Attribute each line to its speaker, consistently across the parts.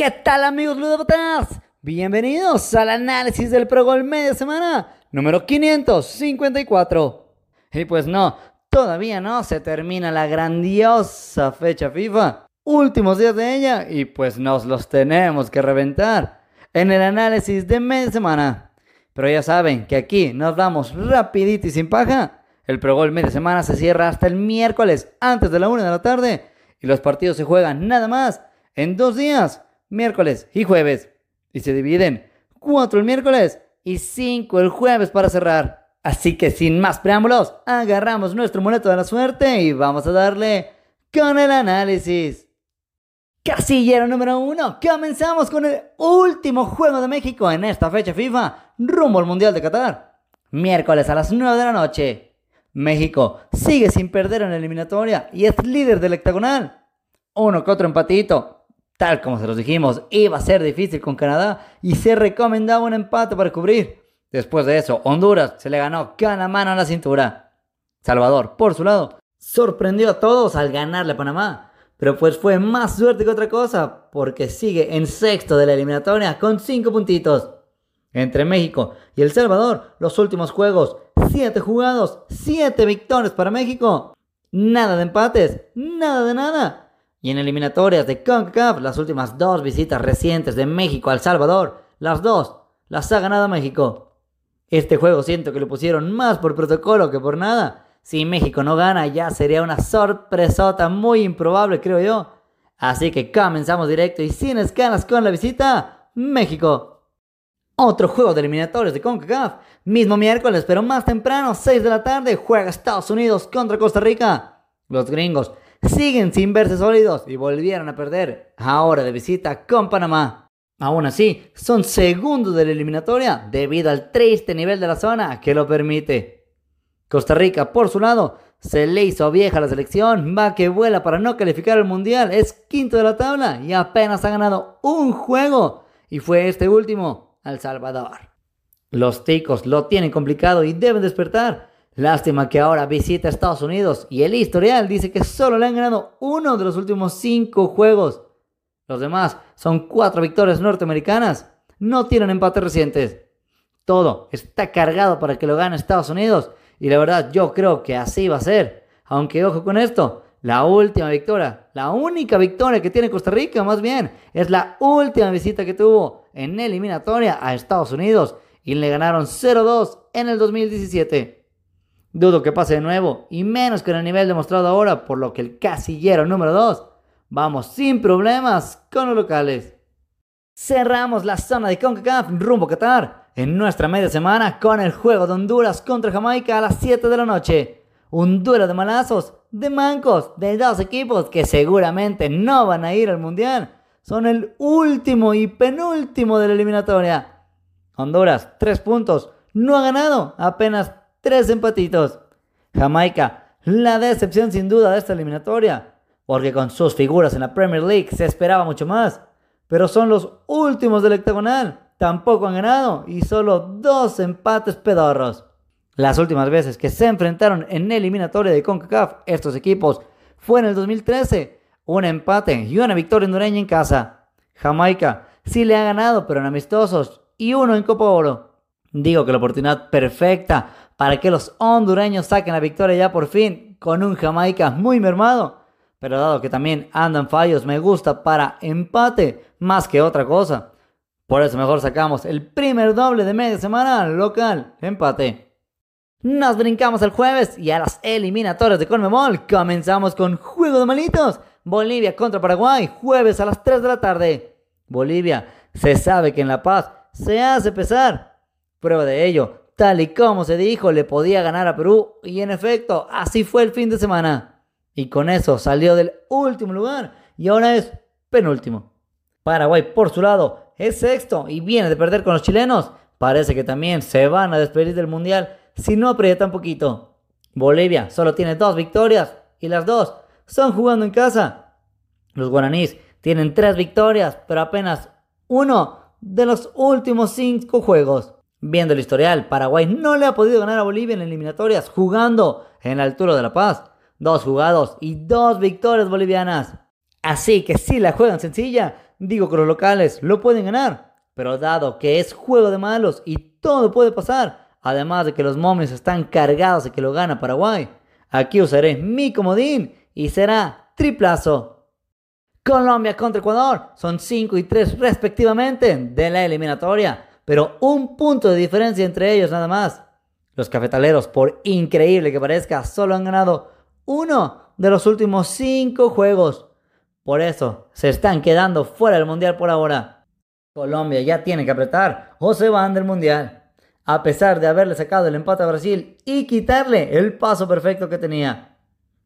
Speaker 1: ¿Qué tal amigos ludópatas? Bienvenidos al análisis del Pro Gol Media Semana número 554. Y pues no, todavía no se termina la grandiosa fecha FIFA. Últimos días de ella y pues nos los tenemos que reventar en el análisis de media semana. Pero ya saben que aquí nos vamos rapidito y sin paja. El Pro Gol Media Semana se cierra hasta el miércoles antes de la una de la tarde y los partidos se juegan nada más en dos días, miércoles y jueves. Y se dividen cuatro el miércoles y cinco el jueves para cerrar. Así que sin más preámbulos, agarramos nuestro moleto de la suerte y vamos a darle con el análisis. Casillero número uno, comenzamos con el último juego de México en esta fecha FIFA, rumbo al Mundial de Qatar. Miércoles a las 9 de la noche. México sigue sin perder en la eliminatoria y es líder del hectagonal. Uno que otro empatito. Tal como se los dijimos, iba a ser difícil con Canadá y se recomendaba un empate para cubrir. Después de eso, Honduras se le ganó cada mano a la cintura. Salvador, por su lado, sorprendió a todos al ganarle a Panamá. Pero pues fue más suerte que otra cosa, porque sigue en sexto de la eliminatoria con 5 puntitos. Entre México y El Salvador, los últimos juegos, 7 jugados, 7 victorias para México. Nada de empates, nada de nada. Y en eliminatorias de CONCACAF, las últimas dos visitas recientes de México al Salvador, las dos las ha ganado México. Este juego siento que lo pusieron más por protocolo que por nada. Si México no gana ya sería una sorpresota muy improbable creo yo. Así que comenzamos directo y sin escalas con la visita, México. Otro juego de eliminatorios de CONCACAF, mismo miércoles pero más temprano, 6 de la tarde, juega Estados Unidos contra Costa Rica. Los gringos siguen sin verse sólidos y volvieron a perder, ahora de visita con Panamá. Aún así, son segundos de la eliminatoria debido al triste nivel de la zona que lo permite. Costa Rica, por su lado, se le hizo vieja la selección, va que vuela para no calificar al Mundial, es quinto de la tabla y apenas ha ganado un juego, y fue este último, al Salvador. Los ticos lo tienen complicado y deben despertar. Lástima que ahora visita a Estados Unidos y el historial dice que solo le han ganado uno de los últimos cinco juegos. Los demás son cuatro victorias norteamericanas. No tienen empates recientes. Todo está cargado para que lo gane Estados Unidos. Y la verdad yo creo que así va a ser. Aunque ojo con esto, la última victoria, la única victoria que tiene Costa Rica más bien, es la última visita que tuvo en eliminatoria a Estados Unidos. Y le ganaron 0-2 en el 2017. Dudo que pase de nuevo, y menos con el nivel demostrado ahora, por lo que el casillero número 2 vamos sin problemas con los locales. Cerramos la zona de CONCACAF rumbo a Qatar en nuestra media semana con el juego de Honduras contra Jamaica a las 7 de la noche. Un duelo de malazos, de mancos, de dos equipos que seguramente no van a ir al Mundial. Son el último y penúltimo de la eliminatoria. Honduras, 3 puntos. No ha ganado, apenas tres empatitos. Jamaica, la decepción sin duda de esta eliminatoria, porque con sus figuras en la Premier League se esperaba mucho más, pero son los últimos del hectagonal, tampoco han ganado y solo dos empates pedorros. Las últimas veces que se enfrentaron en eliminatoria de CONCACAF estos equipos fue en el 2013, un empate y una victoria hondureña en casa. Jamaica sí le ha ganado, pero en amistosos, y uno en Copa Oro. Digo que la oportunidad perfecta para que los hondureños saquen la victoria ya por fin con un Jamaica muy mermado. Pero dado que también andan fallos, me gusta para empate más que otra cosa. Por eso mejor sacamos el primer doble de media semana local, empate. Nos brincamos el jueves y a las eliminatorias de Conmebol comenzamos con Juego de Malitos. Bolivia contra Paraguay, jueves a las 3 de la tarde. Bolivia se sabe que en La Paz se hace pesar. Prueba de ello, Tal y como se dijo, le podía ganar a Perú y en efecto, así fue el fin de semana. Y con eso salió del último lugar y ahora es penúltimo. Paraguay, por su lado, es sexto y viene de perder con los chilenos. Parece que también se van a despedir del Mundial si no aprietan poquito. Bolivia solo tiene dos victorias y las dos son jugando en casa. Los guaraníes tienen tres victorias, pero apenas uno de los últimos cinco juegos. Viendo el historial, Paraguay no le ha podido ganar a Bolivia en eliminatorias jugando en la altura de La Paz. Dos jugados y dos victorias bolivianas. Así que si la juegan sencilla, digo que los locales lo pueden ganar, pero dado que es juego de malos y todo puede pasar, además de que los momios están cargados de que lo gana Paraguay, aquí usaré mi comodín y será triplazo. Colombia contra Ecuador son 5 y 3 respectivamente de la eliminatoria, pero un punto de diferencia entre ellos nada más. Los cafetaleros, por increíble que parezca, solo han ganado uno de los últimos 5 juegos. Por eso se están quedando fuera del mundial por ahora. Colombia ya tiene que apretar o se van del mundial. A pesar de haberle sacado el empate a Brasil y quitarle el paso perfecto que tenía.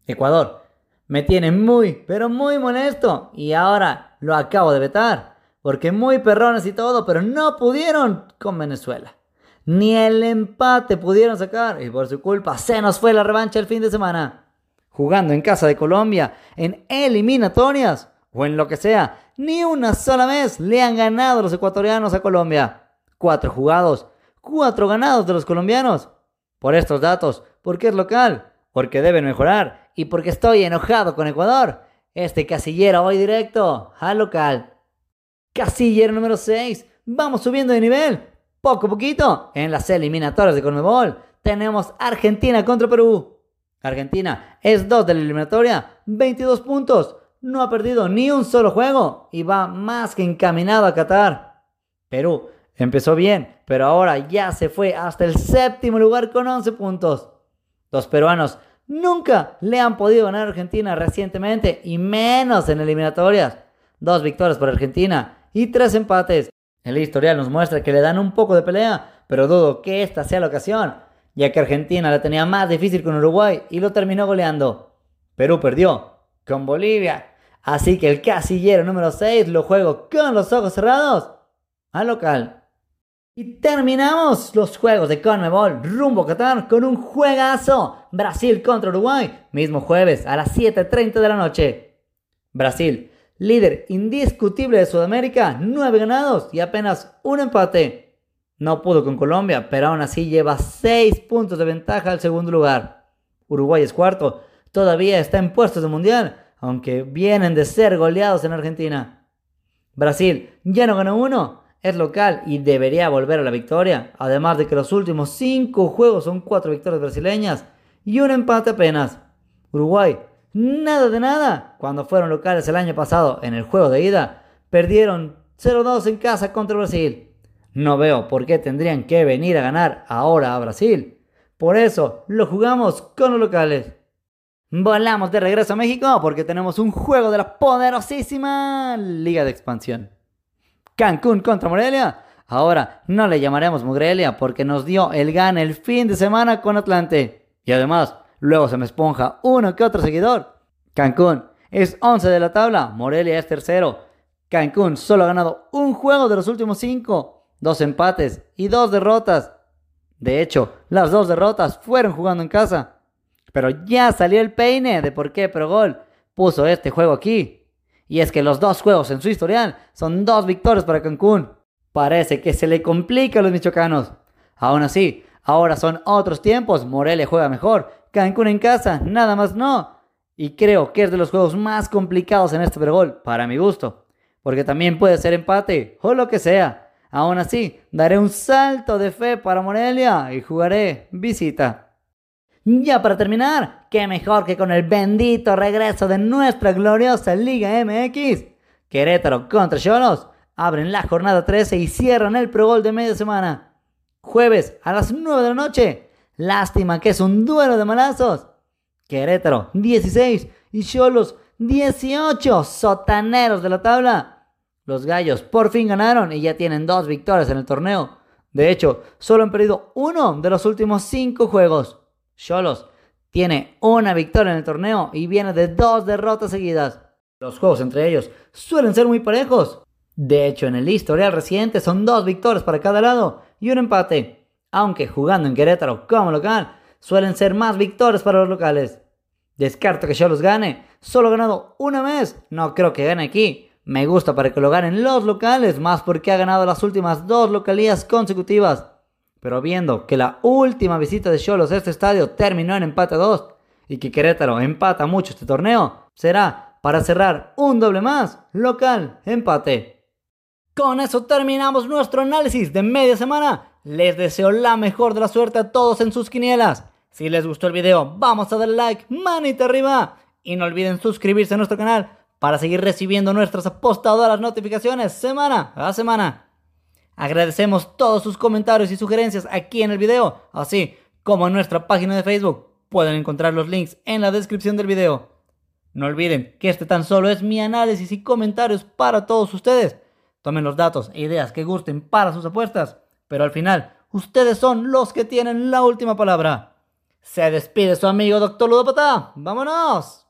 Speaker 1: Ecuador me tiene muy, pero muy molesto y ahora lo acabo de vetar. Porque muy perrones y todo, pero no pudieron con Venezuela. Ni el empate pudieron sacar y por su culpa se nos fue la revancha el fin de semana. Jugando en casa de Colombia, en eliminatorias o en lo que sea, ni una sola vez le han ganado los ecuatorianos a Colombia. Cuatro jugados, cuatro ganados de los colombianos. Por estos datos, porque es local, porque deben mejorar y porque estoy enojado con Ecuador. Este casillero voy directo al local. Casillero número 6. Vamos subiendo de nivel. Poco a poquito. En las eliminatorias de Conmebol tenemos Argentina contra Perú. Argentina es 2 de la eliminatoria, 22 puntos. No ha perdido ni un solo juego y va más que encaminado a Qatar. Perú empezó bien, pero ahora ya se fue hasta el séptimo lugar con 11 puntos. Los peruanos nunca le han podido ganar a Argentina recientemente y menos en eliminatorias. Dos victorias por Argentina y tres empates. El historial nos muestra que le dan un poco de pelea, pero dudo que esta sea la ocasión, ya que Argentina la tenía más difícil con Uruguay y lo terminó goleando. Perú perdió con Bolivia, así que el casillero número 6 lo juego con los ojos cerrados al local. Y terminamos los juegos de Conmebol rumbo a Qatar con un juegazo. Brasil contra Uruguay, mismo jueves a las 7.30 de la noche. Brasil, líder indiscutible de Sudamérica, 9 ganados y apenas un empate. No pudo con Colombia, pero aún así lleva 6 puntos de ventaja al segundo lugar. Uruguay es cuarto, todavía está en puestos de mundial, aunque vienen de ser goleados en Argentina. Brasil ya no ganó uno, es local y debería volver a la victoria, además de que los últimos 5 juegos son 4 victorias brasileñas y un empate apenas. Uruguay, nada de nada. Cuando fueron locales el año pasado en el juego de ida, perdieron 0-2 en casa contra Brasil. No veo por qué tendrían que venir a ganar ahora a Brasil. Por eso lo jugamos con los locales. Volamos de regreso a México porque tenemos un juego de la poderosísima Liga de Expansión. Cancún contra Morelia. Ahora no le llamaremos Morelia porque nos dio el gan el fin de semana con Atlante. Y además, luego se me esponja uno que otro seguidor. Cancún es 11 de la tabla, Morelia es tercero. Cancún solo ha ganado un juego de los últimos cinco, dos empates y dos derrotas. De hecho, las dos derrotas fueron jugando en casa. Pero ya salió el peine de por qué Progol puso este juego aquí. Y es que los dos juegos en su historial son dos victorias para Cancún. Parece que se le complica a los michoacanos. Aún así, ahora son otros tiempos. Morelia juega mejor. Cancún en casa, nada más no. Y creo que es de los juegos más complicados en este pregol, para mi gusto. Porque también puede ser empate o lo que sea. Aún así, daré un salto de fe para Morelia y jugaré visita. Ya para terminar, qué mejor que con el bendito regreso de nuestra gloriosa Liga MX. Querétaro contra Cholos abren la jornada 13 y cierran el Pro Gol de media semana. Jueves a las 9 de la noche. Lástima que es un duelo de malazos. Querétaro 16 y Cholos 18, sotaneros de la tabla. Los gallos por fin ganaron y ya tienen dos victorias en el torneo. De hecho, solo han perdido uno de los últimos cinco juegos. Cholos tiene una victoria en el torneo y viene de dos derrotas seguidas. Los juegos entre ellos suelen ser muy parejos. De hecho, en el historial reciente son dos victorias para cada lado y un empate. Aunque jugando en Querétaro como local, suelen ser más victorias para los locales. Descarto que Cholos gane. Solo ganado una vez. No creo que gane aquí. Me gusta para que lo ganen los locales, más porque ha ganado las últimas dos localías consecutivas. Pero viendo que la última visita de Cholos a este estadio terminó en empate 2 y que Querétaro empata mucho este torneo, será para cerrar un doble más, local, empate. Con eso terminamos nuestro análisis de media semana. Les deseo la mejor de la suerte a todos en sus quinielas. Si les gustó el video, vamos a darle like, manita arriba. Y no olviden suscribirse a nuestro canal para seguir recibiendo nuestras apostadoras notificaciones semana a semana. Agradecemos todos sus comentarios y sugerencias aquí en el video, así como en nuestra página de Facebook. Pueden encontrar los links en la descripción del video. No olviden que este tan solo es mi análisis y comentarios para todos ustedes. Tomen los datos e ideas que gusten para sus apuestas, pero al final ustedes son los que tienen la última palabra. Se despide su amigo Doctor Ludopata. ¡Vámonos!